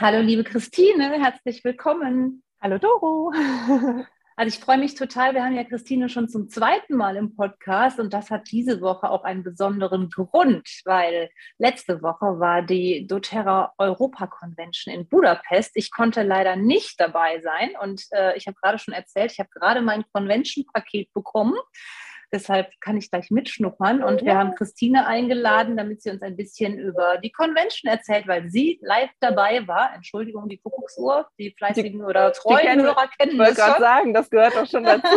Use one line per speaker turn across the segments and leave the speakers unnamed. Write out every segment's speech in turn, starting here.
Hallo liebe Christine, herzlich willkommen.
Hallo Doro.
Also ich freue mich total. Wir haben ja Christine schon zum zweiten Mal im Podcast und das hat diese Woche auch einen besonderen Grund, weil letzte Woche war die doTERRA Europa Convention in Budapest. Ich konnte leider nicht dabei sein und äh, ich habe gerade schon erzählt, ich habe gerade mein Convention-Paket bekommen. Deshalb kann ich gleich mitschnuppern. Und wir haben Christine eingeladen, damit sie uns ein bisschen über die Convention erzählt, weil sie live dabei war. Entschuldigung, die Kuckucksuhr, die fleißigen die, oder treuen kennen, Hörer kennen
Ich wollte gerade sagen, das gehört doch schon dazu.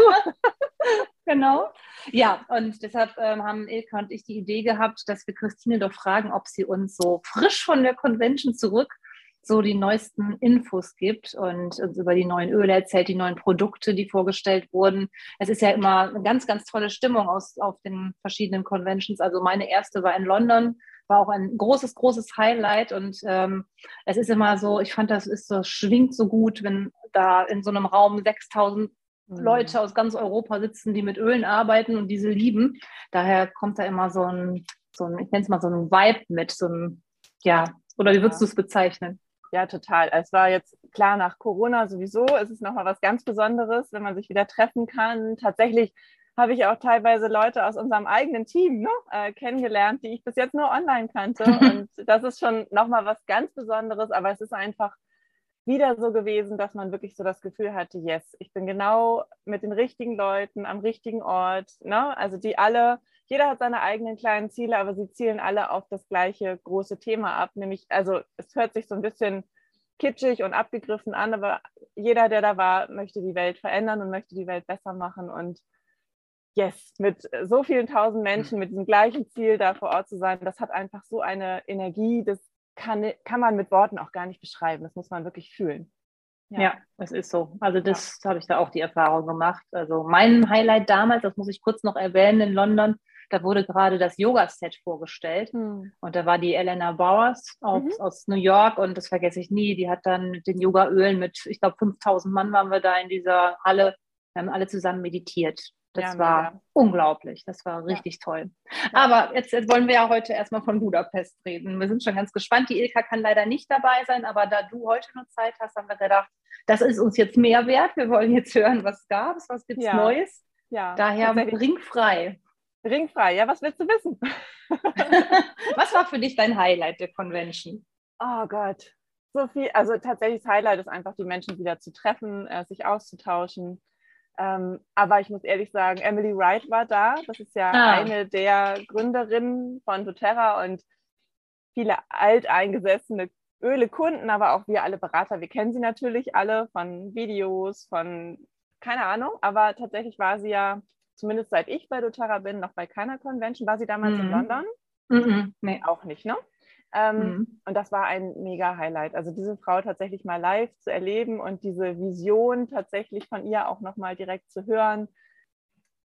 genau. Ja, und deshalb ähm, haben Ilka und ich die Idee gehabt, dass wir Christine doch fragen, ob sie uns so frisch von der Convention zurück so die neuesten Infos gibt und uns über die neuen Öle erzählt, die neuen Produkte, die vorgestellt wurden. Es ist ja immer eine ganz, ganz tolle Stimmung aus, auf den verschiedenen Conventions. Also meine erste war in London, war auch ein großes, großes Highlight und ähm, es ist immer so, ich fand, das ist so, schwingt so gut, wenn da in so einem Raum 6000 mhm. Leute aus ganz Europa sitzen, die mit Ölen arbeiten und diese lieben. Daher kommt da immer so ein, so ein ich nenne es mal so ein Vibe mit, so ein, ja, oder wie würdest ja. du es bezeichnen?
Ja, total. Es war jetzt klar nach Corona sowieso. Es ist nochmal was ganz Besonderes, wenn man sich wieder treffen kann. Tatsächlich habe ich auch teilweise Leute aus unserem eigenen Team ne, äh, kennengelernt, die ich bis jetzt nur online kannte. Und das ist schon nochmal was ganz Besonderes. Aber es ist einfach wieder so gewesen, dass man wirklich so das Gefühl hatte, yes, ich bin genau mit den richtigen Leuten am richtigen Ort. Ne? Also die alle jeder hat seine eigenen kleinen Ziele, aber sie zielen alle auf das gleiche große Thema ab. Nämlich, also es hört sich so ein bisschen kitschig und abgegriffen an, aber jeder, der da war, möchte die Welt verändern und möchte die Welt besser machen. Und yes, mit so vielen tausend Menschen, mit diesem gleichen Ziel da vor Ort zu sein, das hat einfach so eine Energie, das kann, kann man mit Worten auch gar nicht beschreiben. Das muss man wirklich fühlen.
Ja. ja, das ist so. Also das ja. habe ich da auch die Erfahrung gemacht. Also mein Highlight damals, das muss ich kurz noch erwähnen, in London da wurde gerade das Yoga-Set vorgestellt. Mhm. Und da war die Elena Bowers aus, mhm. aus New York und das vergesse ich nie. Die hat dann mit den Yoga-Ölen mit, ich glaube, 5000 Mann waren wir da in dieser Halle. Wir haben alle zusammen meditiert. Das ja, war mega. unglaublich. Das war richtig ja. toll. Aber jetzt, jetzt, wollen wir ja heute erstmal von Budapest reden. Wir sind schon ganz gespannt. Die Ilka kann leider nicht dabei sein, aber da du heute noch Zeit hast, haben wir gedacht, das ist uns jetzt mehr wert. Wir wollen jetzt hören, was gab es, was gibt es ja. Neues. Ja, Daher ringfrei.
Ringfrei, ja, was willst du wissen?
was war für dich dein Highlight der Convention?
Oh Gott, so viel. Also tatsächlich das Highlight ist einfach, die Menschen wieder zu treffen, äh, sich auszutauschen. Ähm, aber ich muss ehrlich sagen, Emily Wright war da. Das ist ja ah. eine der Gründerinnen von doTERRA und viele alteingesessene Ölekunden, aber auch wir alle Berater. Wir kennen sie natürlich alle von Videos, von keine Ahnung, aber tatsächlich war sie ja zumindest seit ich bei doTERRA bin, noch bei keiner Convention. War sie damals mhm. in London? Mhm. Nee, auch nicht, ne? Ähm, mhm. Und das war ein mega Highlight. Also diese Frau tatsächlich mal live zu erleben und diese Vision tatsächlich von ihr auch nochmal direkt zu hören.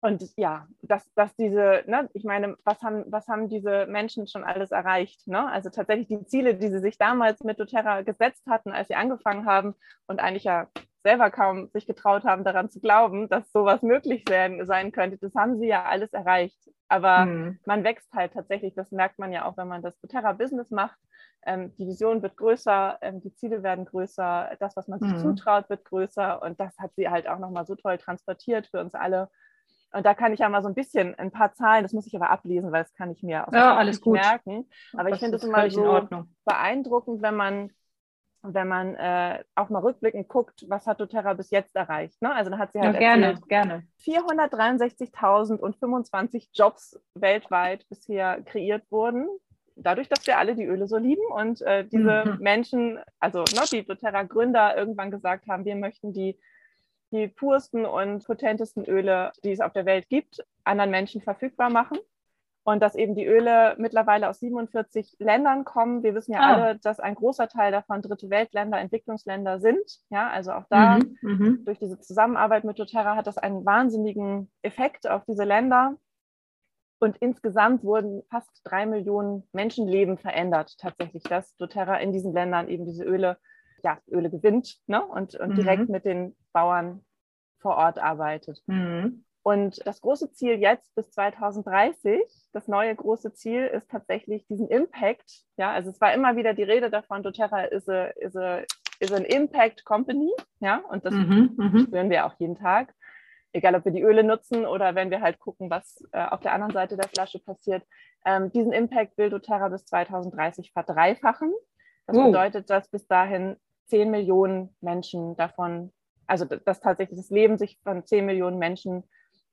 Und ja, dass, dass diese, ne, ich meine, was haben, was haben diese Menschen schon alles erreicht? Ne? Also tatsächlich die Ziele, die sie sich damals mit doTERRA gesetzt hatten, als sie angefangen haben und eigentlich ja selber kaum sich getraut haben, daran zu glauben, dass sowas möglich sein, sein könnte. Das haben sie ja alles erreicht. Aber mhm. man wächst halt tatsächlich, das merkt man ja auch, wenn man das doTERRA-Business macht. Ähm, die Vision wird größer, ähm, die Ziele werden größer, das, was man sich mhm. zutraut, wird größer. Und das hat sie halt auch nochmal so toll transportiert für uns alle. Und da kann ich ja mal so ein bisschen ein paar Zahlen, das muss ich aber ablesen, weil das kann ich mir auch
ja, alles gut.
merken. Aber das ich finde es immer so beeindruckend, wenn man wenn man äh, auch mal rückblickend guckt, was hat doTERRA bis jetzt erreicht. Ne? Also da hat sie halt
ja, gerne, gerne.
463.025 Jobs weltweit bisher kreiert wurden. Dadurch, dass wir alle die Öle so lieben und äh, diese mhm. Menschen, also ne, die doTERRA-Gründer irgendwann gesagt haben, wir möchten die, die pursten und potentesten Öle, die es auf der Welt gibt, anderen Menschen verfügbar machen. Und dass eben die Öle mittlerweile aus 47 Ländern kommen. Wir wissen ja ah. alle, dass ein großer Teil davon dritte Weltländer, Entwicklungsländer sind. Ja, also auch da mhm, mhm. durch diese Zusammenarbeit mit doTERRA hat das einen wahnsinnigen Effekt auf diese Länder. Und insgesamt wurden fast drei Millionen Menschenleben verändert, tatsächlich, dass doTERRA in diesen Ländern eben diese Öle, ja, Öle gewinnt ne? und, und mhm. direkt mit den Bauern vor Ort arbeitet. Mhm. Und das große Ziel jetzt bis 2030, das neue große Ziel ist tatsächlich diesen Impact. Ja, also es war immer wieder die Rede davon, doTERRA is a, is a, is an Impact Company. Ja, und das mhm, mhm, spüren wir auch jeden Tag. Egal, ob wir die Öle nutzen oder wenn wir halt gucken, was äh, auf der anderen Seite der Flasche passiert. Ähm, diesen Impact will doTERRA bis 2030 verdreifachen. Das uh. bedeutet, dass bis dahin 10 Millionen Menschen davon, also dass tatsächlich das Leben sich von 10 Millionen Menschen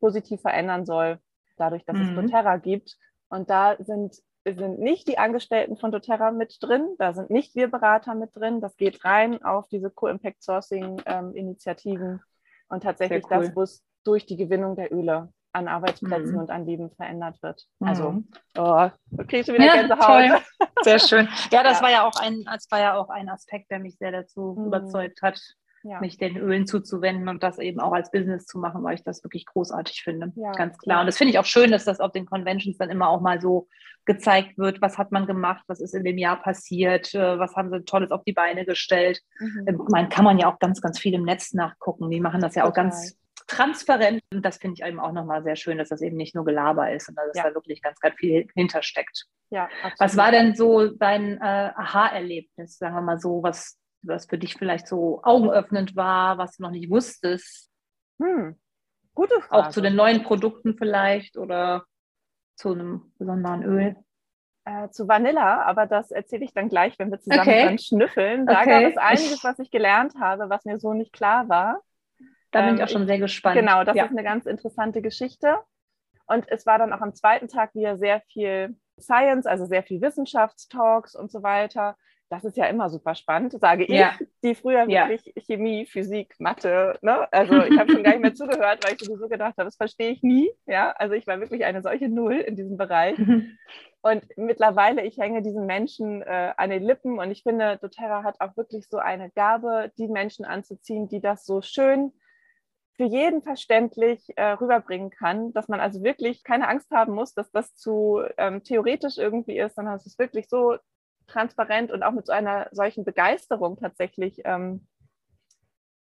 positiv verändern soll, dadurch, dass mhm. es doTERRA gibt. Und da sind, sind nicht die Angestellten von doTERRA mit drin, da sind nicht wir Berater mit drin. Das geht rein auf diese Co-Impact Sourcing-Initiativen ähm, und tatsächlich cool. das, wo es durch die Gewinnung der Öle an Arbeitsplätzen mhm. und an Leben verändert wird. Also, mhm. oh, kriegst du wieder ja, Gänsehaut.
Toll. Sehr schön. Ja, das ja. war ja auch ein, das war ja auch ein Aspekt, der mich sehr dazu mhm. überzeugt hat, ja. mich den Ölen zuzuwenden und das eben auch als Business zu machen, weil ich das wirklich großartig finde. Ja. Ganz klar. Und das finde ich auch schön, dass das auf den Conventions dann immer auch mal so gezeigt wird, was hat man gemacht, was ist in dem Jahr passiert, äh, was haben sie Tolles auf die Beine gestellt. Mhm. Ähm, man kann man ja auch ganz, ganz viel im Netz nachgucken. Die machen das ja Total. auch ganz transparent. Und das finde ich eben auch nochmal sehr schön, dass das eben nicht nur Gelaber ist, sondern dass ja. da wirklich ganz, ganz viel hintersteckt. Ja, Was war denn so dein äh, Aha-Erlebnis, sagen wir mal so, was was für dich vielleicht so augenöffnend war, was du noch nicht wusstest? Hm. Gute Frage. Auch zu den neuen Produkten vielleicht oder zu einem besonderen Öl?
Äh, zu Vanilla, aber das erzähle ich dann gleich, wenn wir zusammen okay. dran schnüffeln. Da okay. gab es einiges, was ich gelernt habe, was mir so nicht klar war.
Da bin ich ähm, auch schon sehr gespannt.
Genau, das ja. ist eine ganz interessante Geschichte. Und es war dann auch am zweiten Tag wieder sehr viel Science, also sehr viel Wissenschaftstalks und so weiter das ist ja immer super spannend, sage ja. ich, die früher wirklich ja. Chemie, Physik, Mathe, ne? also ich habe schon gar nicht mehr zugehört, weil ich sowieso gedacht habe, das verstehe ich nie. Ja? Also ich war wirklich eine solche Null in diesem Bereich. Und mittlerweile, ich hänge diesen Menschen äh, an den Lippen und ich finde, doTERRA hat auch wirklich so eine Gabe, die Menschen anzuziehen, die das so schön für jeden verständlich äh, rüberbringen kann, dass man also wirklich keine Angst haben muss, dass das zu ähm, theoretisch irgendwie ist, sondern es ist wirklich so transparent und auch mit so einer solchen Begeisterung tatsächlich ähm,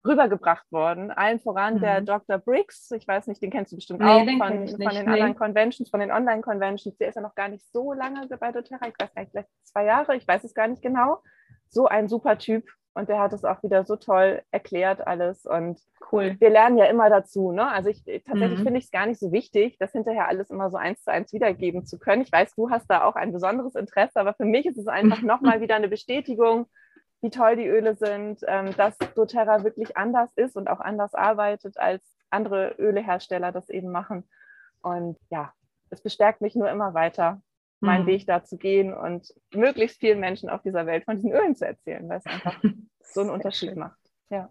rübergebracht worden. Allen voran mhm. der Dr. Briggs, ich weiß nicht, den kennst du bestimmt nee, auch von, von, den nee. anderen Conventions, von den Online-Conventions. Der ist ja noch gar nicht so lange bei doTERRA, ich weiß gar nicht, vielleicht zwei Jahre, ich weiß es gar nicht genau. So ein super Typ und der hat es auch wieder so toll erklärt alles und cool. Wir lernen ja immer dazu, ne? Also ich tatsächlich mhm. finde ich es gar nicht so wichtig, das hinterher alles immer so eins zu eins wiedergeben zu können. Ich weiß, du hast da auch ein besonderes Interesse, aber für mich ist es einfach nochmal wieder eine Bestätigung, wie toll die Öle sind, ähm, dass doTERRA wirklich anders ist und auch anders arbeitet, als andere Ölehersteller das eben machen. Und ja, es bestärkt mich nur immer weiter, meinen mhm. Weg da zu gehen und möglichst vielen Menschen auf dieser Welt von diesen Ölen zu erzählen, weil es einfach so einen Unterschied macht. Ja.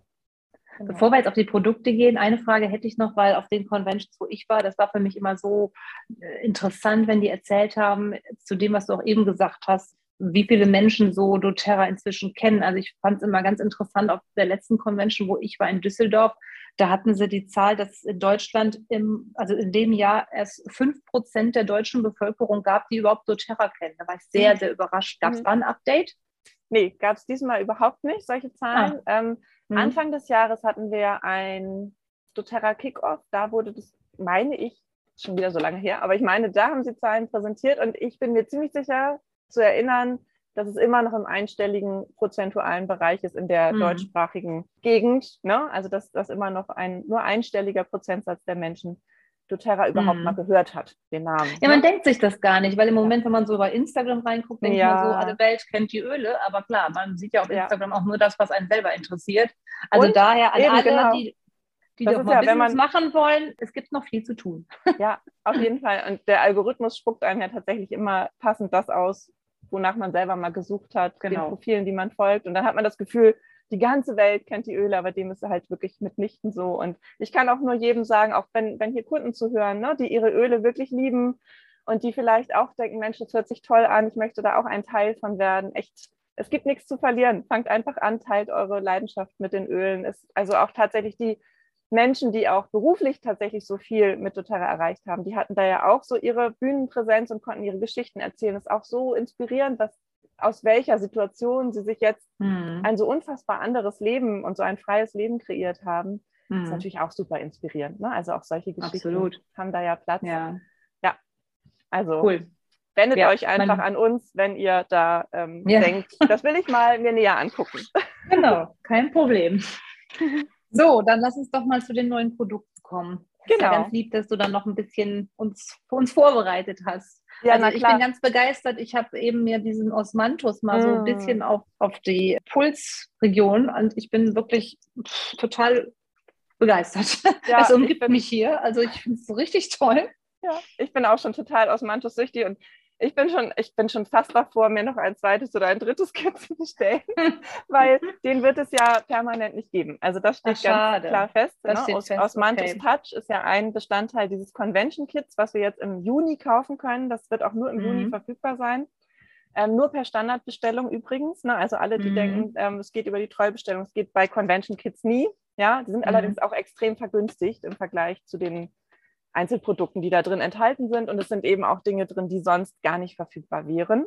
Genau. Bevor wir jetzt auf die Produkte gehen, eine Frage hätte ich noch, weil auf den Conventions, wo ich war, das war für mich immer so äh, interessant, wenn die erzählt haben, zu dem, was du auch eben gesagt hast, wie viele Menschen so doTERRA inzwischen kennen. Also ich fand es immer ganz interessant auf der letzten Convention, wo ich war in Düsseldorf, da hatten sie die Zahl, dass in Deutschland im, also in dem Jahr erst fünf Prozent der deutschen Bevölkerung gab, die überhaupt doTERRA kennen. Da war ich sehr, mhm. sehr überrascht. Gab es mhm. da ein Update?
Nee, gab es diesmal überhaupt nicht, solche Zahlen. Ah. Ähm, mhm. Anfang des Jahres hatten wir ein doTERRA Kickoff. Da wurde das, meine ich, schon wieder so lange her, aber ich meine, da haben sie Zahlen präsentiert und ich bin mir ziemlich sicher zu erinnern, dass es immer noch im einstelligen prozentualen Bereich ist in der mhm. deutschsprachigen Gegend. Ne? Also dass das immer noch ein nur einstelliger Prozentsatz der Menschen doTERRA überhaupt mhm. mal gehört hat, den Namen.
Ja, man ne? denkt sich das gar nicht, weil im Moment, wenn man so bei Instagram reinguckt, denkt ja. man so, alle Welt kennt die Öle, aber klar, man sieht ja auf Instagram ja. auch nur das, was einen selber interessiert. Also Und daher an alle, genau. die, die das doch mal ja, man, machen wollen, es gibt noch viel zu tun.
Ja, auf jeden Fall. Und der Algorithmus spuckt einem ja tatsächlich immer passend das aus, wonach man selber mal gesucht hat, genau. den Profilen, die man folgt. Und dann hat man das Gefühl, die ganze Welt kennt die Öle, aber dem ist halt wirklich mitnichten so. Und ich kann auch nur jedem sagen, auch wenn, wenn hier Kunden zuhören, ne, die ihre Öle wirklich lieben und die vielleicht auch denken, Mensch, das hört sich toll an, ich möchte da auch ein Teil von werden. Echt, es gibt nichts zu verlieren. Fangt einfach an, teilt eure Leidenschaft mit den Ölen. Es, also auch tatsächlich die Menschen, die auch beruflich tatsächlich so viel mit doTERRA erreicht haben, die hatten da ja auch so ihre Bühnenpräsenz und konnten ihre Geschichten erzählen. Das ist auch so inspirierend, was aus welcher Situation sie sich jetzt mhm. ein so unfassbar anderes Leben und so ein freies Leben kreiert haben. Mhm. Ist natürlich auch super inspirierend. Ne? Also auch solche Geschichten Absolut. haben da ja Platz.
Ja,
ja. also cool. wendet ja, euch einfach an uns, wenn ihr da ähm, ja. denkt, das will ich mal mir näher angucken.
Genau, kein Problem. So, dann lass uns doch mal zu den neuen Produkten kommen. Genau. Ja genau. ganz lieb, dass du dann noch ein bisschen uns, uns vorbereitet hast. Ja, also ich bin ganz begeistert. Ich habe eben mir diesen Osmanthus mal mm. so ein mm. bisschen auf, auf die Pulsregion und ich bin wirklich total begeistert. Ja, es umgibt bin, mich hier. Also ich finde es so richtig toll.
Ja, ich bin auch schon total Osmanthus süchtig und ich bin schon, ich bin schon fast davor, mir noch ein zweites oder ein drittes Kind zu bestellen, weil den wird es ja permanent nicht geben. Also das steht Ach, ganz klar fest. Ne? Aus, fest. Osmanthus okay. Touch ist ja ein Bestandteil dieses Convention Kits, was wir jetzt im Juni kaufen können. Das wird auch nur im mhm. Juni verfügbar sein. Ähm, nur per Standardbestellung übrigens. Ne? Also alle, die mhm. denken, ähm, es geht über die Treubestellung, es geht bei Convention Kits nie. Ja, die sind mhm. allerdings auch extrem vergünstigt im Vergleich zu den Einzelprodukten, die da drin enthalten sind. Und es sind eben auch Dinge drin, die sonst gar nicht verfügbar wären.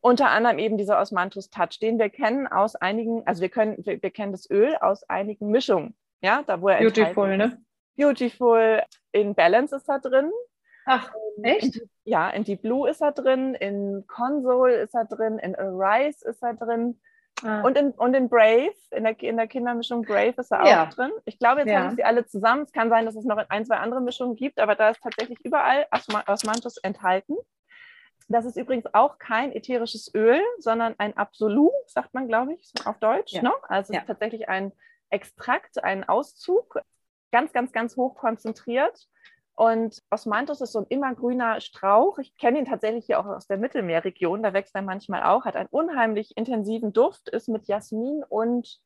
Unter anderem eben dieser Osmanthus Touch, den wir kennen aus einigen, also wir können, wir, wir kennen das Öl aus einigen Mischungen. Ja, da wo er
Beautiful, ne?
Beautiful. In Balance ist er drin.
Ach, echt?
In, ja, in Deep Blue ist er drin, in Console ist er drin, in Arise ist er drin. Ah. Und, in, und in Brave, in der, in der Kindermischung Brave ist er ja. auch drin. Ich glaube, jetzt ja. habe ich sie alle zusammen. Es kann sein, dass es noch ein, zwei andere Mischungen gibt, aber da ist tatsächlich überall Osmanthus enthalten. Das ist übrigens auch kein ätherisches Öl, sondern ein Absolut, sagt man, glaube ich, auf Deutsch. Ja. Ne? Also ja. tatsächlich ein Extrakt, ein Auszug, ganz, ganz, ganz hoch konzentriert. Und Osmanthus ist so ein immergrüner Strauch. Ich kenne ihn tatsächlich hier auch aus der Mittelmeerregion. Da wächst er manchmal auch, hat einen unheimlich intensiven Duft, ist mit Jasmin und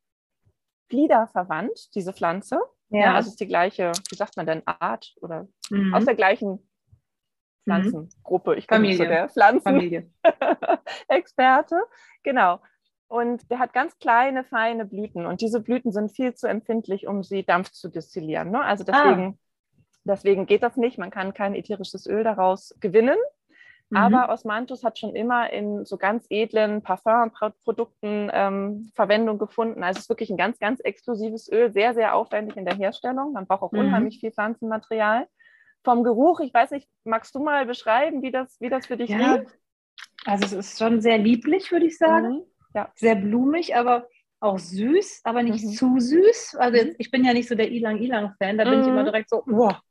Flieder verwandt, diese Pflanze. Ja. ja also ist die gleiche, wie sagt man denn, Art oder mhm. aus der gleichen Pflanzengruppe. Ich bin so der Pflanzenexperte. genau. Und der hat ganz kleine, feine Blüten. Und diese Blüten sind viel zu empfindlich, um sie Dampf zu destillieren. Ne? Also deswegen. Ah Deswegen geht das nicht. Man kann kein ätherisches Öl daraus gewinnen. Mhm. Aber Osmanthus hat schon immer in so ganz edlen Parfumprodukten ähm, Verwendung gefunden. Also es ist wirklich ein ganz, ganz exklusives Öl, sehr, sehr aufwendig in der Herstellung. Man braucht auch mhm. unheimlich viel Pflanzenmaterial. Vom Geruch, ich weiß nicht, magst du mal beschreiben, wie das, wie das für dich ja. riecht?
Also es ist schon sehr lieblich, würde ich sagen. Mhm. Ja. Sehr blumig, aber auch süß, aber nicht mhm. zu süß. Also jetzt, ich bin ja nicht so der Ilang-Ilang-Fan, da bin ich immer mhm. direkt so, boah, Mhm.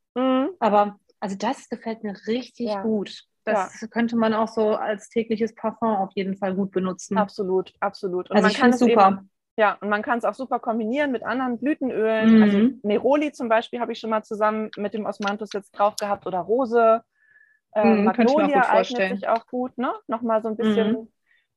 Aber also das gefällt mir richtig ja. gut. Das ja. könnte man auch so als tägliches Parfum auf jeden Fall gut benutzen.
Absolut, absolut.
Und also man kann es super. Eben,
ja, und man kann es auch super kombinieren mit anderen Blütenölen. Mhm. Also Neroli zum Beispiel habe ich schon mal zusammen mit dem Osmanthus jetzt drauf gehabt oder Rose. Äh, mhm, Magnolia eignet sich auch gut, ne? Nochmal so ein bisschen. Mhm.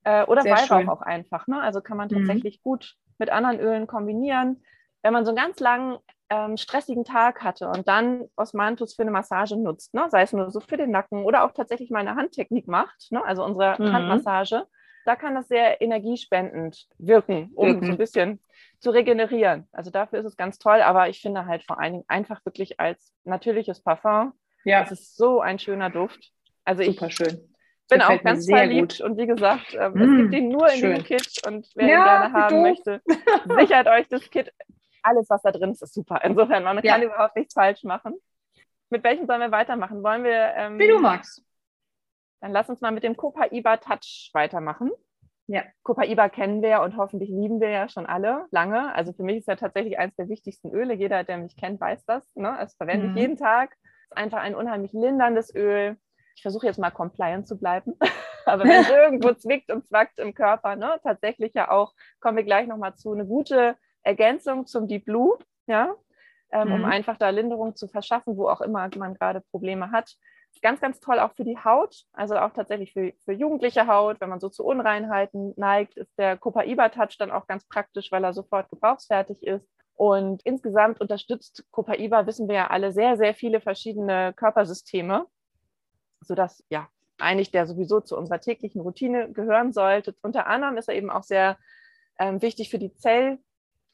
Äh, oder Sehr Weihrauch schön. auch einfach, ne? Also kann man mhm. tatsächlich gut mit anderen Ölen kombinieren. Wenn man so einen ganz langen ähm, stressigen Tag hatte und dann Osmanthus für eine Massage nutzt, ne? sei es nur so für den Nacken oder auch tatsächlich mal eine Handtechnik macht, ne? also unsere mhm. Handmassage, da kann das sehr energiespendend wirken, um mhm. so ein bisschen zu regenerieren. Also dafür ist es ganz toll, aber ich finde halt vor allen Dingen einfach wirklich als natürliches Parfum. Ja. Es ist so ein schöner Duft. Also Super ich schön. bin auch ganz verliebt gut. und wie gesagt, ähm, mm, es gibt ihn nur in schön. diesem Kit und wer ja, ihn gerne haben möchte, sichert euch das Kit alles, was da drin ist, ist super. Insofern, man ja. kann überhaupt nichts falsch machen. Mit welchem sollen wir weitermachen? Wollen wir.
Ähm, Wie du magst.
Dann lass uns mal mit dem Copaiba Touch weitermachen. Ja. Copaiba kennen wir und hoffentlich lieben wir ja schon alle lange. Also für mich ist ja tatsächlich eines der wichtigsten Öle. Jeder, der mich kennt, weiß das. Ne? Das verwende mhm. ich jeden Tag. Ist einfach ein unheimlich linderndes Öl. Ich versuche jetzt mal compliant zu bleiben. Aber wenn es irgendwo zwickt und zwackt im Körper, ne, tatsächlich ja auch, kommen wir gleich nochmal zu, eine gute Ergänzung zum Deep Blue, ja, ähm, mhm. um einfach da Linderung zu verschaffen, wo auch immer man gerade Probleme hat. Ganz, ganz toll auch für die Haut, also auch tatsächlich für, für jugendliche Haut, wenn man so zu Unreinheiten neigt, ist der Copaiba Touch dann auch ganz praktisch, weil er sofort gebrauchsfertig ist. Und insgesamt unterstützt Copaiba, wissen wir ja alle, sehr, sehr viele verschiedene Körpersysteme. sodass ja eigentlich der sowieso zu unserer täglichen Routine gehören sollte. Unter anderem ist er eben auch sehr ähm, wichtig für die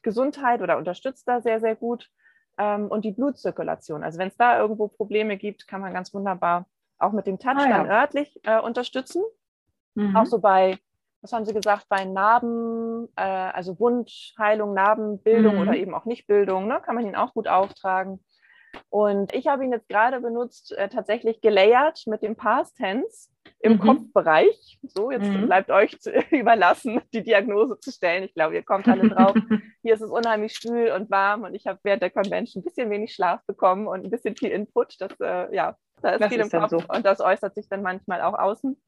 Zellgesundheit oder unterstützt da sehr, sehr gut ähm, und die Blutzirkulation. Also wenn es da irgendwo Probleme gibt, kann man ganz wunderbar auch mit dem Touch ah, ja. dann örtlich äh, unterstützen. Mhm. Auch so bei, was haben Sie gesagt, bei Narben, äh, also Wundheilung, Narbenbildung mhm. oder eben auch Nichtbildung, ne, kann man ihn auch gut auftragen. Und ich habe ihn jetzt gerade benutzt, äh, tatsächlich gelayert mit dem Past Tense im mhm. Kopfbereich. So, jetzt mhm. bleibt euch zu, überlassen, die Diagnose zu stellen. Ich glaube, ihr kommt alle drauf. Hier ist es unheimlich schwül und warm und ich habe während der Convention ein bisschen wenig Schlaf bekommen und ein bisschen viel Input. Das, äh, ja, da ist das viel ist im Kopf so. und das äußert sich dann manchmal auch außen.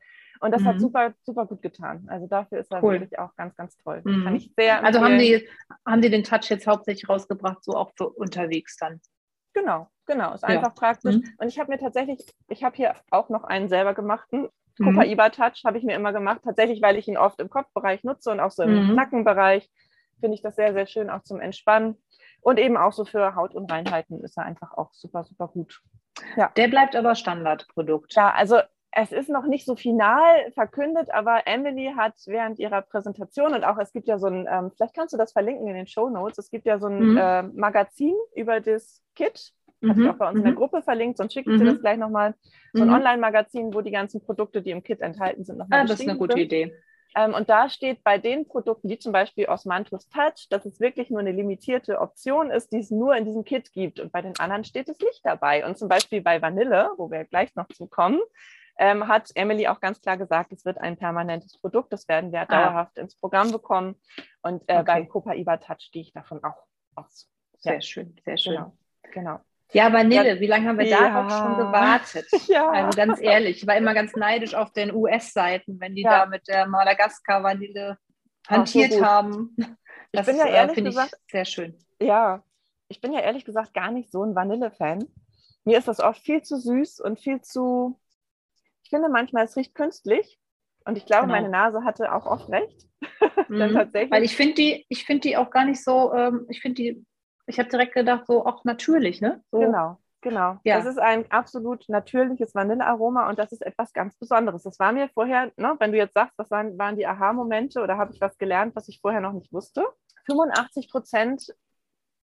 Und das mhm. hat super, super gut getan. Also dafür ist er cool. wirklich auch ganz, ganz toll.
Mhm. Kann ich sehr also haben die, haben die den Touch jetzt hauptsächlich rausgebracht, so auch für unterwegs dann?
Genau, genau. Ist einfach ja. praktisch. Mhm. Und ich habe mir tatsächlich, ich habe hier auch noch einen selber gemachten. Mhm. Touch habe ich mir immer gemacht, tatsächlich, weil ich ihn oft im Kopfbereich nutze und auch so im mhm. Nackenbereich finde ich das sehr, sehr schön auch zum Entspannen. Und eben auch so für Hautunreinheiten ist er einfach auch super, super gut.
Ja. Der bleibt aber Standardprodukt.
Ja, also es ist noch nicht so final verkündet, aber Emily hat während ihrer Präsentation und auch es gibt ja so ein, ähm, vielleicht kannst du das verlinken in den Show Notes, es gibt ja so ein mhm. äh, Magazin über das Kit, habe mhm. ich auch bei uns in der mhm. Gruppe verlinkt, sonst schicke ich dir das mhm. gleich nochmal, so ein mhm. Online-Magazin, wo die ganzen Produkte, die im Kit enthalten sind, nochmal
ah, Das ist eine gute sind. Idee.
Ähm, und da steht bei den Produkten, wie zum Beispiel Osmanthus Touch, dass es wirklich nur eine limitierte Option ist, die es nur in diesem Kit gibt. Und bei den anderen steht es nicht dabei. Und zum Beispiel bei Vanille, wo wir gleich noch zu kommen, ähm, hat Emily auch ganz klar gesagt, es wird ein permanentes Produkt, das werden wir ah. dauerhaft ins Programm bekommen. Und äh, okay. beim Copaiba Touch gehe ich davon auch aus.
Sehr ja. schön, sehr schön. Genau. genau. Ja, Vanille, wie lange haben wir ja. darauf schon gewartet? Ja. Also ganz ehrlich, ich war immer ganz neidisch auf den US-Seiten, wenn die ja. da mit der Madagaskar-Vanille hantiert so haben.
Das ich bin ja äh, ehrlich gesagt
sehr schön.
Ja, ich bin ja ehrlich gesagt gar nicht so ein Vanille-Fan. Mir ist das oft viel zu süß und viel zu, finde manchmal, es riecht künstlich. Und ich glaube, genau. meine Nase hatte auch oft recht.
Mhm. tatsächlich. Weil ich finde die, ich finde die auch gar nicht so, ähm, ich finde die ich habe direkt gedacht, so auch natürlich, ne? So.
Genau, genau. Ja. Das ist ein absolut natürliches Vanillearoma und das ist etwas ganz Besonderes. Das war mir vorher, ne, wenn du jetzt sagst, was waren, waren die Aha-Momente oder habe ich was gelernt, was ich vorher noch nicht wusste? 85 Prozent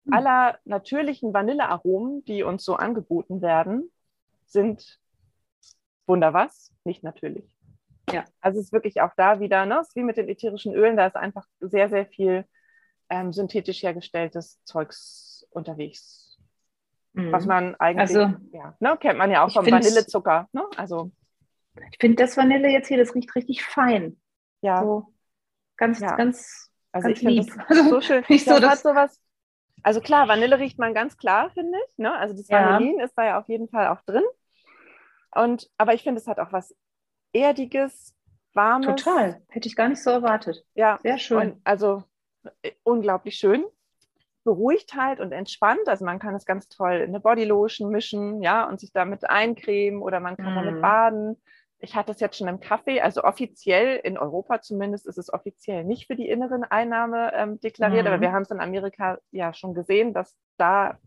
hm. aller natürlichen Vanillearomen, die uns so angeboten werden, sind wunder was, nicht natürlich. Ja. Also es ist wirklich auch da wieder, ne, es ist wie mit den ätherischen Ölen, da ist einfach sehr, sehr viel ähm, synthetisch hergestelltes Zeugs unterwegs. Mhm. Was man eigentlich, also, ja, ne, kennt man ja auch vom Vanillezucker. Ne? Also,
ich finde das Vanille jetzt hier, das riecht richtig fein. Ja. So ganz, ja. ganz,
also ganz ich lieb. Das so schön. ich so, das hat sowas, also klar, Vanille riecht man ganz klar, finde ich. Ne? Also das Vanillin ja. ist da ja auf jeden Fall auch drin. Und, aber ich finde, es hat auch was Erdiges, Warmes.
Total. Hätte ich gar nicht so erwartet.
Ja. Sehr schön. Und also unglaublich schön. Beruhigt halt und entspannt. Also man kann es ganz toll in eine Bodylotion mischen, ja, und sich damit eincremen oder man kann mm. damit baden. Ich hatte es jetzt schon im Kaffee, also offiziell in Europa zumindest ist es offiziell nicht für die inneren Einnahme ähm, deklariert, mm. aber wir haben es in Amerika ja schon gesehen, dass da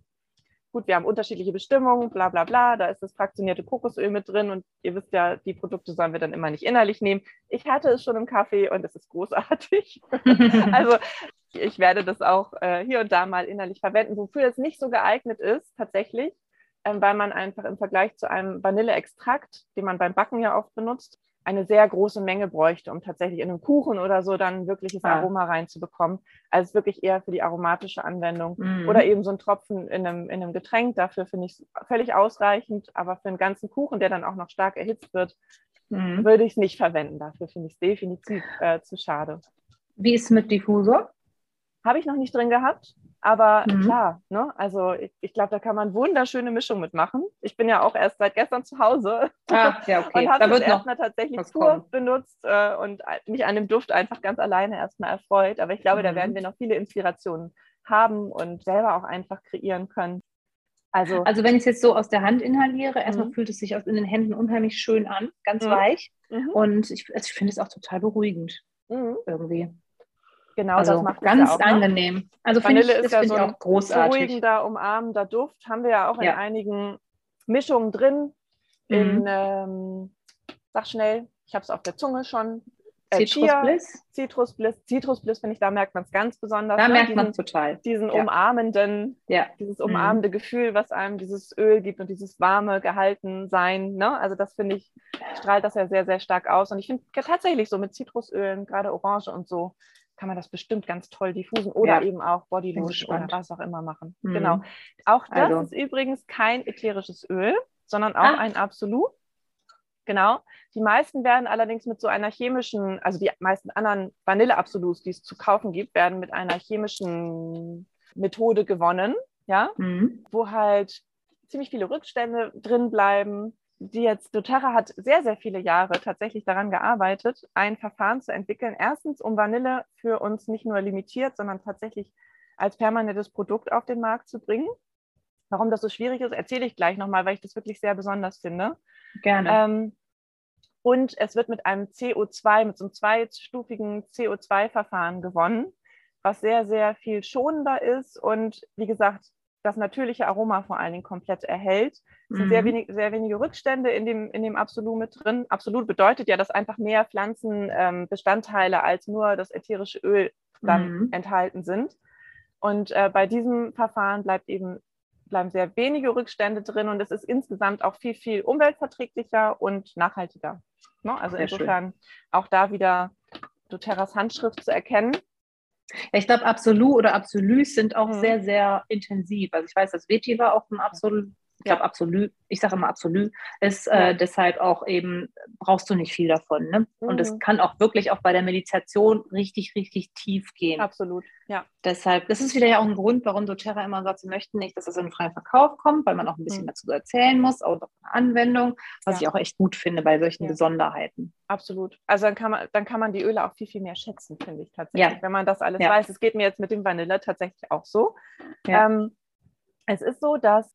gut, wir haben unterschiedliche Bestimmungen, bla bla bla, da ist das fraktionierte Kokosöl mit drin und ihr wisst ja, die Produkte sollen wir dann immer nicht innerlich nehmen. Ich hatte es schon im Kaffee und es ist großartig. also ich werde das auch äh, hier und da mal innerlich verwenden, wofür es nicht so geeignet ist tatsächlich, ähm, weil man einfach im Vergleich zu einem Vanilleextrakt, den man beim Backen ja oft benutzt, eine sehr große Menge bräuchte, um tatsächlich in einem Kuchen oder so dann wirkliches ah. Aroma reinzubekommen. Also wirklich eher für die aromatische Anwendung. Mhm. Oder eben so ein Tropfen in einem, in einem Getränk. Dafür finde ich es völlig ausreichend. Aber für einen ganzen Kuchen, der dann auch noch stark erhitzt wird, mhm. würde ich es nicht verwenden. Dafür finde ich es definitiv äh, zu schade.
Wie ist es mit Diffusor?
Habe ich noch nicht drin gehabt. Aber mhm. klar, ne? also ich, ich glaube, da kann man wunderschöne Mischung mitmachen. Ich bin ja auch erst seit gestern zu Hause
ah, ja, okay.
und habe das erstmal tatsächlich pur benutzt äh, und mich an dem Duft einfach ganz alleine erstmal erfreut. Aber ich glaube, mhm. da werden wir noch viele Inspirationen haben und selber auch einfach kreieren können.
Also, also wenn ich es jetzt so aus der Hand inhaliere, erstmal mhm. fühlt es sich in den Händen unheimlich schön an, ganz mhm. weich. Mhm. Und ich, also ich finde es auch total beruhigend mhm. irgendwie.
Genau, also das macht
ganz auch, ne? angenehm.
Also Vanille ich, ist ja so ein großartig. beruhigender, umarmender Duft. Haben wir ja auch in ja. einigen Mischungen drin. in, mhm. ähm, sag schnell, ich habe es auf der Zunge schon,
äh, Citrusbliss.
Citrusbliss. Citrusbliss, finde ich, da merkt man es ganz besonders.
Da ne? merkt man total.
Diesen ja. umarmenden, ja. dieses mhm. umarmende mhm. Gefühl, was einem dieses Öl gibt und dieses warme gehalten sein. Ne? Also das finde ich, strahlt das ja sehr, sehr stark aus. Und ich finde tatsächlich so mit Zitrusölen, gerade Orange und so, kann man das bestimmt ganz toll diffusen oder ja. eben auch Bodylotion oder was auch immer machen. Mhm. Genau. Auch das also. ist übrigens kein ätherisches Öl, sondern auch ah. ein Absolut. Genau. Die meisten werden allerdings mit so einer chemischen, also die meisten anderen Vanille-Absoluts, die es zu kaufen gibt, werden mit einer chemischen Methode gewonnen, ja, mhm. wo halt ziemlich viele Rückstände drin bleiben. Die jetzt, doTERRA hat sehr, sehr viele Jahre tatsächlich daran gearbeitet, ein Verfahren zu entwickeln. Erstens, um Vanille für uns nicht nur limitiert, sondern tatsächlich als permanentes Produkt auf den Markt zu bringen. Warum das so schwierig ist, erzähle ich gleich nochmal, weil ich das wirklich sehr besonders finde.
Gerne.
Ähm, und es wird mit einem CO2, mit so einem zweistufigen CO2-Verfahren gewonnen, was sehr, sehr viel schonender ist und wie gesagt, das natürliche Aroma vor allen Dingen komplett erhält. Es sind mhm. sehr, wenig, sehr wenige Rückstände in dem, in dem Absolut mit drin. Absolut bedeutet ja, dass einfach mehr Pflanzenbestandteile ähm, als nur das ätherische Öl dann mhm. enthalten sind. Und äh, bei diesem Verfahren bleibt eben bleiben sehr wenige Rückstände drin und es ist insgesamt auch viel, viel umweltverträglicher und nachhaltiger. Ne? Also sehr insofern schön. auch da wieder doTERRAs Handschrift zu erkennen.
Ja, ich glaube, Absolut oder Absolus sind auch mhm. sehr, sehr intensiv. Also ich weiß, dass Vetiver auch ein Absolut ich glaube, absolut, ich sage immer absolut, ist äh, deshalb auch eben, brauchst du nicht viel davon. Ne? Und es mhm. kann auch wirklich auch bei der Meditation richtig, richtig tief gehen.
Absolut, ja.
Deshalb, das ist wieder ja auch ein Grund, warum doTERRA immer sagt, sie möchten nicht, dass es in den freien Verkauf kommt, weil man auch ein bisschen mhm. dazu erzählen muss, auch eine Anwendung, was ja. ich auch echt gut finde bei solchen ja. Besonderheiten.
Absolut. Also dann kann man, dann kann man die Öle auch viel, viel mehr schätzen, finde ich tatsächlich, ja. wenn man das alles weiß. Es geht mir jetzt mit dem Vanille tatsächlich auch so. Ähm, es ist so, dass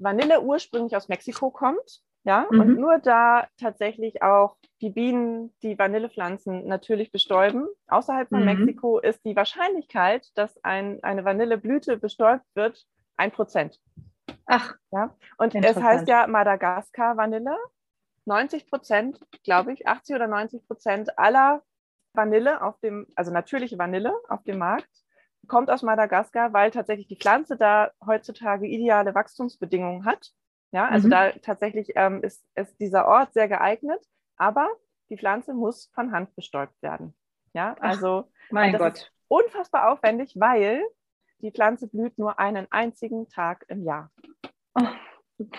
Vanille ursprünglich aus Mexiko kommt. Ja, mhm. und nur da tatsächlich auch die Bienen die Vanillepflanzen natürlich bestäuben. Außerhalb von mhm. Mexiko ist die Wahrscheinlichkeit, dass ein, eine Vanilleblüte bestäubt wird, ein Prozent.
Ach,
ja. Und es heißt ja Madagaskar-Vanille. 90 Prozent, glaube ich, 80 oder 90 Prozent aller Vanille auf dem, also natürliche Vanille auf dem Markt kommt aus Madagaskar, weil tatsächlich die Pflanze da heutzutage ideale Wachstumsbedingungen hat. Ja, also mhm. da tatsächlich ähm, ist, ist dieser Ort sehr geeignet, aber die Pflanze muss von Hand bestäubt werden. Ja, also
Ach, mein Gott.
unfassbar aufwendig, weil die Pflanze blüht nur einen einzigen Tag im Jahr.
Oh.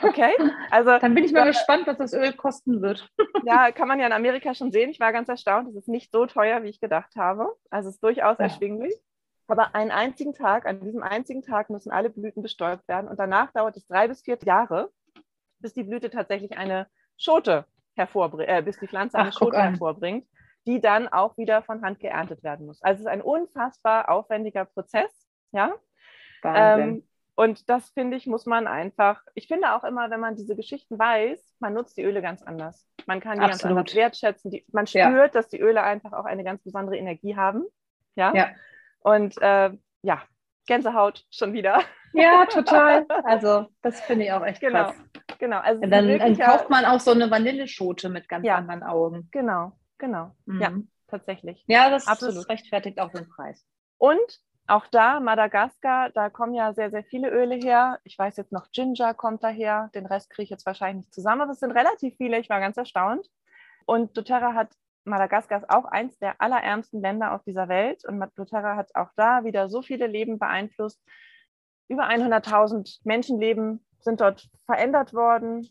Okay, also dann bin ich mal gespannt, was das Öl kosten wird.
ja, kann man ja in Amerika schon sehen. Ich war ganz erstaunt. Es ist nicht so teuer, wie ich gedacht habe. Also es ist durchaus ja. erschwinglich. Aber einen einzigen Tag, an diesem einzigen Tag müssen alle Blüten bestäubt werden. Und danach dauert es drei bis vier Jahre, bis die Blüte tatsächlich eine Schote hervorbringt, äh, bis die Pflanze eine Ach, Schote hervorbringt, die dann auch wieder von Hand geerntet werden muss. Also es ist ein unfassbar aufwendiger Prozess. Ja. Ähm, und das finde ich, muss man einfach, ich finde auch immer, wenn man diese Geschichten weiß, man nutzt die Öle ganz anders. Man kann die Absolut. ganz anders wertschätzen. Die, man spürt, ja. dass die Öle einfach auch eine ganz besondere Energie haben. Ja. ja. Und äh, ja, Gänsehaut schon wieder.
Ja, total. Also das finde ich auch echt
genau,
krass.
Genau.
Also dann, dann kauft man auch so eine Vanilleschote mit ganz ja, anderen Augen.
Genau, genau. Mhm. Ja, tatsächlich.
Ja, das, Absolut. das rechtfertigt auch den Preis.
Und auch da, Madagaskar, da kommen ja sehr, sehr viele Öle her. Ich weiß jetzt noch, Ginger kommt daher. Den Rest kriege ich jetzt wahrscheinlich nicht zusammen, aber es sind relativ viele. Ich war ganz erstaunt. Und doTERRA hat Madagaskar ist auch eins der allerärmsten Länder auf dieser Welt und doTERRA hat auch da wieder so viele Leben beeinflusst. Über 100.000 Menschenleben sind dort verändert worden.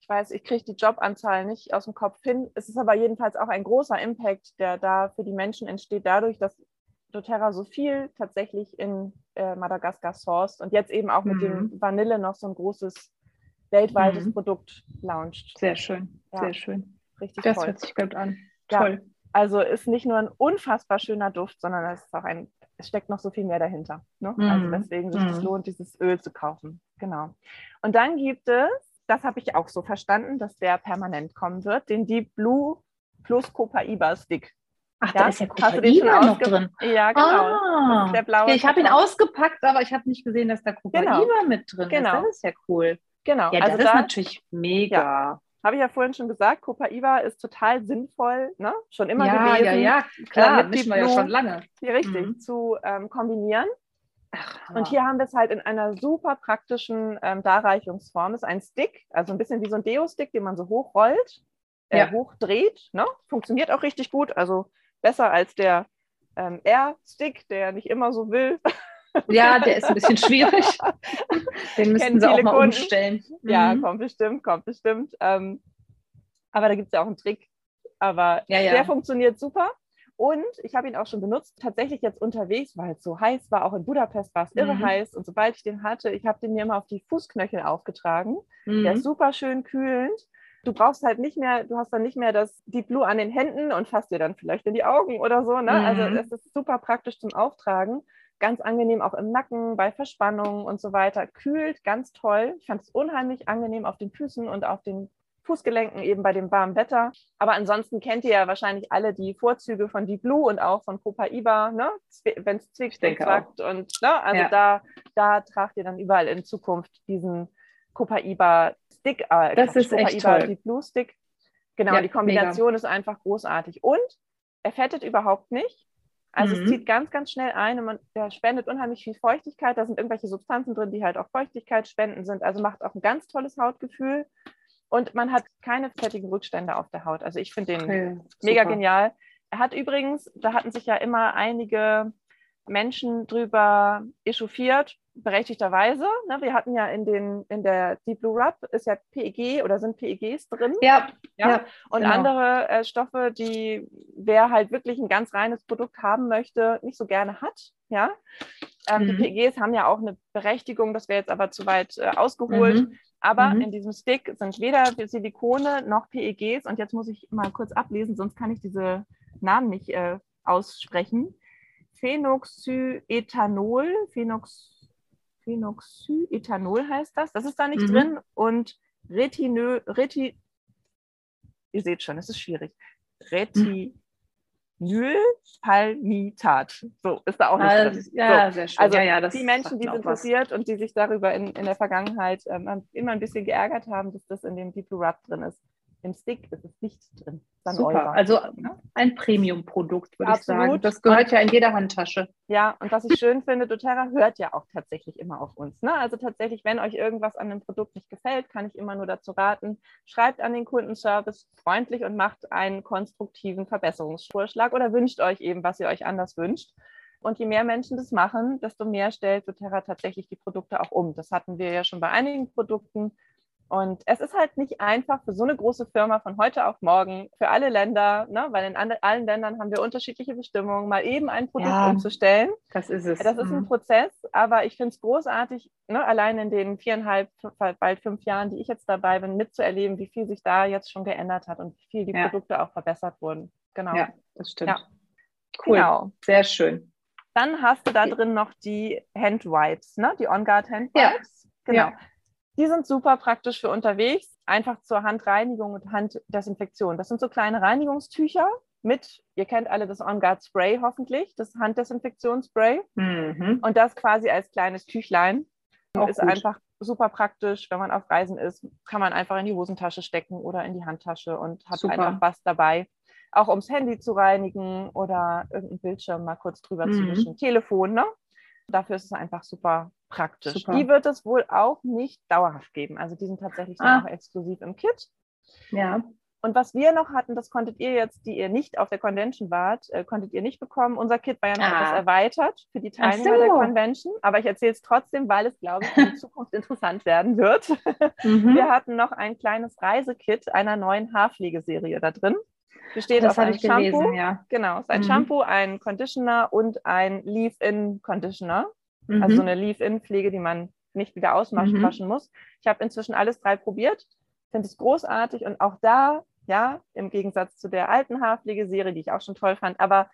Ich weiß, ich kriege die Jobanzahl nicht aus dem Kopf hin. Es ist aber jedenfalls auch ein großer Impact, der da für die Menschen entsteht, dadurch, dass doTERRA so viel tatsächlich in äh, Madagaskar sourced und jetzt eben auch mit mhm. dem Vanille noch so ein großes weltweites mhm. Produkt launcht.
Sehr schön, ja. sehr schön.
Richtig
das
toll.
hört sich gut an.
Toll. Ja, also ist nicht nur ein unfassbar schöner Duft, sondern es ist auch ein, es steckt noch so viel mehr dahinter. Ne? Mm. Also deswegen sich mm. das lohnt, dieses Öl zu kaufen. Genau. Und dann gibt es, das habe ich auch so verstanden, dass der permanent kommen wird, den Deep Blue Plus Copaiba Stick.
Ach, ja? da ist ja Copaiba noch drin.
Ja, genau. Ah.
der blaue ja, ich habe ihn ausgepackt, aber ich habe nicht gesehen, dass da Copaiba genau. mit drin genau. ist. Das ist ja cool.
Genau.
Ja, also das da, ist natürlich mega.
Ja, Habe ich ja vorhin schon gesagt, Copaiba ist total sinnvoll, ne? schon immer
ja,
gewesen.
Ja, ja, klar, mit wir ja schon lange.
Hier richtig, mhm. zu ähm, kombinieren. Ach, und hier haben wir es halt in einer super praktischen ähm, Darreichungsform. Es ist ein Stick, also ein bisschen wie so ein Deo-Stick, den man so hochrollt, äh, ja. hochdreht. Ne? Funktioniert auch richtig gut, also besser als der ähm, Air-Stick, der nicht immer so will.
Ja, der ist ein bisschen schwierig. Den müssen sie auch mal Kunden. umstellen.
Ja, mhm. kommt bestimmt, kommt bestimmt. Ähm, aber da gibt es ja auch einen Trick. Aber
ja, ja.
der funktioniert super. Und ich habe ihn auch schon benutzt, tatsächlich jetzt unterwegs, weil es so heiß war. Auch in Budapest war es irre mhm. heiß. Und sobald ich den hatte, ich habe den mir immer auf die Fußknöchel aufgetragen. Mhm. Der ist super schön kühlend. Du brauchst halt nicht mehr, du hast dann nicht mehr das Deep Blue an den Händen und fasst dir dann vielleicht in die Augen oder so. Ne? Also mhm. Also es ist super praktisch zum Auftragen ganz angenehm auch im Nacken, bei Verspannungen und so weiter. Kühlt ganz toll. Ich fand es unheimlich angenehm auf den Füßen und auf den Fußgelenken, eben bei dem warmen Wetter. Aber ansonsten kennt ihr ja wahrscheinlich alle die Vorzüge von Deep Blue und auch von Copaiba, ne? wenn es zwickt und zwackt. Und ne? also ja. da, da tragt ihr dann überall in Zukunft diesen Copaiba Stick.
Äh, das ist Copaiba echt toll.
Deep Blue Stick. Genau, ja, die Kombination mega. ist einfach großartig. Und er fettet überhaupt nicht. Also mhm. es zieht ganz, ganz schnell ein und man, der spendet unheimlich viel Feuchtigkeit. Da sind irgendwelche Substanzen drin, die halt auch Feuchtigkeit spenden sind. Also macht auch ein ganz tolles Hautgefühl. Und man hat keine fettigen Rückstände auf der Haut. Also ich finde den okay, mega genial. Er hat übrigens, da hatten sich ja immer einige Menschen drüber echauffiert, berechtigterweise. Ne? Wir hatten ja in, den, in der Deep Blue Rub ist ja PEG oder sind PEGs drin.
Ja.
ja? ja und genau. andere äh, Stoffe, die wer halt wirklich ein ganz reines Produkt haben möchte, nicht so gerne hat. Ja. Ähm, mhm. Die PEGs haben ja auch eine Berechtigung, das wäre jetzt aber zu weit äh, ausgeholt. Mhm. Aber mhm. in diesem Stick sind weder Silikone noch PEGs. Und jetzt muss ich mal kurz ablesen, sonst kann ich diese Namen nicht äh, aussprechen. Phenoxyethanol, Phenox Phenoxyethanol heißt das. Das ist da nicht mhm. drin. Und Retinö, Reti, ihr seht schon, es ist schwierig. Retinylpalmitat. So, ist da auch nicht
ah, drin. Ja,
so.
sehr schön.
Also
ja, ja,
die Menschen, die es interessiert was. und die sich darüber in, in der Vergangenheit ähm, immer ein bisschen geärgert haben, dass das in dem Deep Blue Rub drin ist. Im Stick ist es nicht drin.
Super, Euro. also ein Premium-Produkt, würde ich sagen. Das gehört ja in jeder Handtasche.
Ja, und was ich schön finde, doTERRA hört ja auch tatsächlich immer auf uns. Ne? Also tatsächlich, wenn euch irgendwas an dem Produkt nicht gefällt, kann ich immer nur dazu raten, schreibt an den Kundenservice freundlich und macht einen konstruktiven Verbesserungsvorschlag oder wünscht euch eben, was ihr euch anders wünscht. Und je mehr Menschen das machen, desto mehr stellt doTERRA tatsächlich die Produkte auch um. Das hatten wir ja schon bei einigen Produkten und es ist halt nicht einfach für so eine große Firma von heute auf morgen, für alle Länder, ne, weil in allen Ländern haben wir unterschiedliche Bestimmungen, mal eben ein Produkt ja, umzustellen.
Das ist es.
Das ist ein mhm. Prozess, aber ich finde es großartig, ne, allein in den viereinhalb, bald fünf Jahren, die ich jetzt dabei bin, mitzuerleben, wie viel sich da jetzt schon geändert hat und wie viel die ja. Produkte auch verbessert wurden.
Genau. Ja, das stimmt. Ja. Cool. Genau. Sehr schön.
Dann hast du da drin noch die Handwipes, ne? die On-Guard Handwipes.
Ja. Genau.
Die sind super praktisch für unterwegs, einfach zur Handreinigung und Handdesinfektion. Das sind so kleine Reinigungstücher mit, ihr kennt alle das On Guard Spray hoffentlich, das Handdesinfektionsspray. Mhm. Und das quasi als kleines Tüchlein. Auch ist gut. einfach super praktisch, wenn man auf Reisen ist, kann man einfach in die Hosentasche stecken oder in die Handtasche und hat super. einfach was dabei. Auch ums Handy zu reinigen oder irgendeinen Bildschirm mal kurz drüber mhm. zu wischen. Telefon, ne? Dafür ist es einfach super praktisch. Super. Die wird es wohl auch nicht dauerhaft geben. Also die sind tatsächlich ah. auch exklusiv im Kit.
Ja.
Und was wir noch hatten, das konntet ihr jetzt, die ihr nicht auf der Convention wart, äh, konntet ihr nicht bekommen. Unser Kit war ja noch ah. etwas erweitert für die Teilnehmer so. der Convention. Aber ich erzähle es trotzdem, weil es, glaube ich, in Zukunft interessant werden wird. Mhm. Wir hatten noch ein kleines Reisekit einer neuen Haarpflegeserie da drin. Besteht das aus einem Shampoo. Gelesen, ja. Genau, ist ein mhm. Shampoo, ein Conditioner und ein Leave-In-Conditioner. Mhm. Also so eine Leave-In-Pflege, die man nicht wieder auswaschen mhm. muss. Ich habe inzwischen alles drei probiert, finde es großartig und auch da, ja, im Gegensatz zu der alten Haarpflegeserie, die ich auch schon toll fand, aber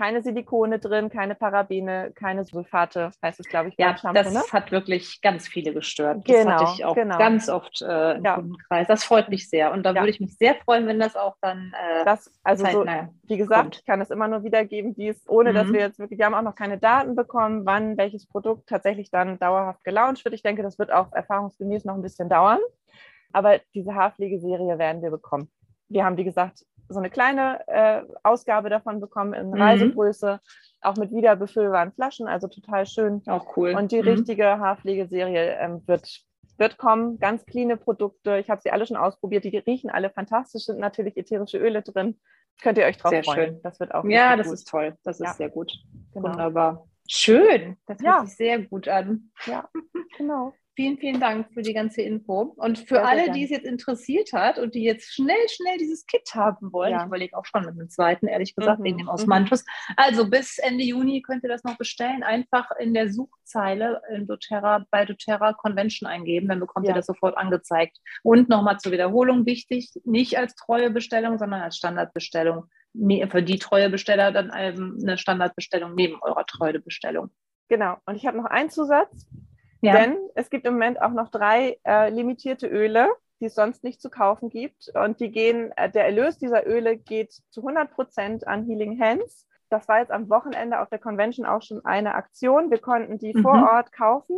keine Silikone drin, keine Parabene, keine Sulfate, heißt es, glaube ich,
ja, Shampoo, das ne? hat wirklich ganz viele gestört. Das genau, hatte ich auch genau. ganz oft äh, im ja. Kundenkreis. Das freut mich sehr. Und da ja. würde ich mich sehr freuen, wenn das auch dann
äh, das, also so, wie gesagt, kommt. ich kann es immer nur wiedergeben, wie es, ohne mhm. dass wir jetzt wirklich, wir haben auch noch keine Daten bekommen, wann welches Produkt tatsächlich dann dauerhaft gelauncht wird. Ich denke, das wird auch erfahrungsgemäß noch ein bisschen dauern. Aber diese Haarpflegeserie werden wir bekommen. Wir haben, wie gesagt, so eine kleine äh, Ausgabe davon bekommen in mhm. Reisegröße, auch mit wiederbefüllbaren Flaschen, also total schön.
Auch cool.
Und die mhm. richtige Haarpflegeserie ähm, wird, wird kommen. Ganz cleane Produkte. Ich habe sie alle schon ausprobiert. Die riechen alle fantastisch, sind natürlich ätherische Öle drin. Könnt ihr euch drauf
sehr
freuen.
Schön. Das wird auch Ja, das gut. ist toll. Das ja. ist sehr gut. Genau. Wunderbar. Schön. Das ja. hört sich sehr gut an.
Ja, genau.
Vielen, vielen Dank für die ganze Info. Und für sehr, alle, sehr die es jetzt interessiert hat und die jetzt schnell, schnell dieses Kit haben wollen, ja. ich überlege auch schon mit einem zweiten, ehrlich gesagt, mhm. wegen dem Osmanthus. Mhm. Also bis Ende Juni könnt ihr das noch bestellen. Einfach in der Suchzeile in doTERRA, bei doTERRA Convention eingeben, dann bekommt ja. ihr das sofort angezeigt. Und nochmal zur Wiederholung wichtig, nicht als treue Bestellung, sondern als Standardbestellung. Für die treue Besteller dann eine Standardbestellung neben eurer treue Bestellung.
Genau. Und ich habe noch einen Zusatz. Ja. Denn es gibt im Moment auch noch drei äh, limitierte Öle, die es sonst nicht zu kaufen gibt. Und die gehen, äh, der Erlös dieser Öle geht zu 100 Prozent an Healing Hands. Das war jetzt am Wochenende auf der Convention auch schon eine Aktion. Wir konnten die mhm. vor Ort kaufen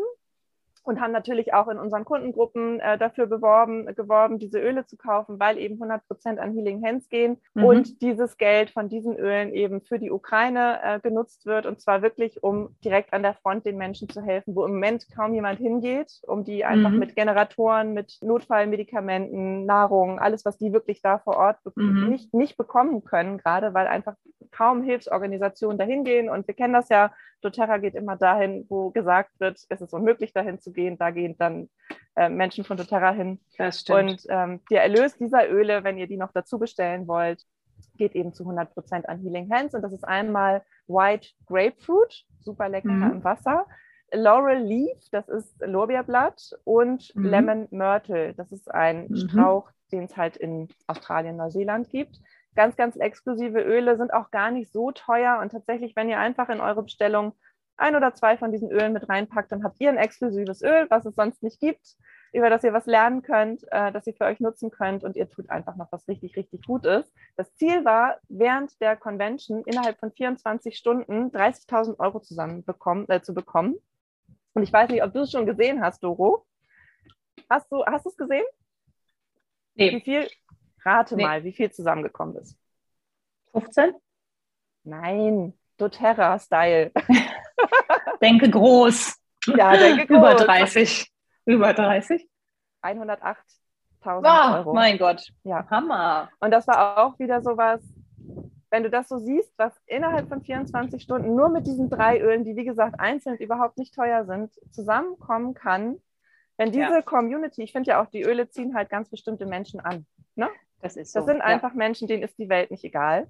und haben natürlich auch in unseren Kundengruppen äh, dafür beworben, geworben, diese Öle zu kaufen, weil eben 100 Prozent an Healing Hands gehen mhm. und dieses Geld von diesen Ölen eben für die Ukraine äh, genutzt wird und zwar wirklich, um direkt an der Front den Menschen zu helfen, wo im Moment kaum jemand hingeht, um die einfach mhm. mit Generatoren, mit Notfallmedikamenten, Nahrung, alles, was die wirklich da vor Ort mhm. nicht, nicht bekommen können, gerade weil einfach kaum Hilfsorganisationen dahin gehen und wir kennen das ja, doTERRA geht immer dahin, wo gesagt wird, es ist unmöglich dahin zu gehen, da gehen dann äh, Menschen von doTERRA hin.
Das stimmt.
Und ähm, der Erlös dieser Öle, wenn ihr die noch dazu bestellen wollt, geht eben zu 100 Prozent an Healing Hands. Und das ist einmal White Grapefruit, super lecker mhm. im Wasser. Laurel Leaf, das ist Lorbeerblatt. Und mhm. Lemon Myrtle, das ist ein mhm. Strauch, den es halt in Australien, Neuseeland gibt. Ganz, ganz exklusive Öle sind auch gar nicht so teuer. Und tatsächlich, wenn ihr einfach in eure Bestellung ein oder zwei von diesen Ölen mit reinpackt, dann habt ihr ein exklusives Öl, was es sonst nicht gibt, über das ihr was lernen könnt, äh, das ihr für euch nutzen könnt und ihr tut einfach noch was richtig, richtig Gutes. Das Ziel war, während der Convention innerhalb von 24 Stunden 30.000 Euro zusammen bekommen, äh, zu bekommen. Und ich weiß nicht, ob du es schon gesehen hast, Doro. Hast du hast es gesehen? Nee. Wie viel? Rate nee. mal, wie viel zusammengekommen ist.
15?
Nein, doTERRA-Style.
denke groß.
Ja, denke groß.
Über 30. Über 30?
108.000
oh, Euro. Mein Gott. Ja. Hammer.
Und das war auch wieder sowas, wenn du das so siehst, was innerhalb von 24 Stunden nur mit diesen drei Ölen, die wie gesagt einzeln überhaupt nicht teuer sind, zusammenkommen kann. Wenn diese ja. Community, ich finde ja auch, die Öle ziehen halt ganz bestimmte Menschen an. Ne?
Das ist so.
Das sind einfach ja. Menschen, denen ist die Welt nicht egal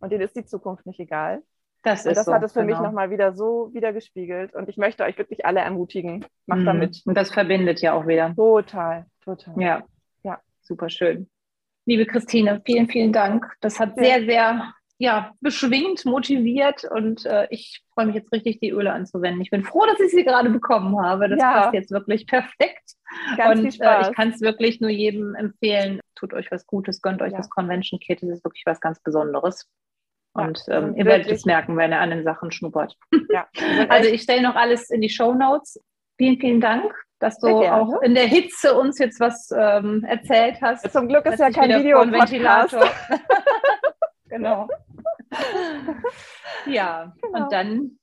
und denen ist die Zukunft nicht egal.
Das,
und das
so,
hat es für genau. mich nochmal wieder so wiedergespiegelt. Und ich möchte euch wirklich alle ermutigen. Macht mhm. damit.
Und das verbindet ja auch wieder.
Total, total.
Ja, ja. super schön. Liebe Christine, vielen, vielen Dank. Das hat sehr, sehr ja, beschwingt, motiviert und äh, ich freue mich jetzt richtig, die Öle anzuwenden. Ich bin froh, dass ich sie gerade bekommen habe. Das ja. passt jetzt wirklich perfekt. Ganz und äh, ich kann es wirklich nur jedem empfehlen. Tut euch was Gutes, gönnt euch ja. das Convention Kit. Das ist wirklich was ganz Besonderes. Und ja, ähm, ihr werdet es merken, wenn ihr an den Sachen schnuppert. Ja, also ich stelle noch alles in die Show Notes. Vielen, vielen Dank, dass du auch in der Hitze uns jetzt was ähm, erzählt hast.
Zum Glück ist ja kein Video und Ventilator.
genau. ja, genau. und dann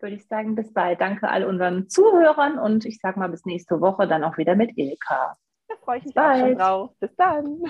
würde ich sagen, bis bald. Danke all unseren Zuhörern und ich sage mal bis nächste Woche dann auch wieder mit Ilka.
Da freue ich mich auch schon drauf. Bis dann.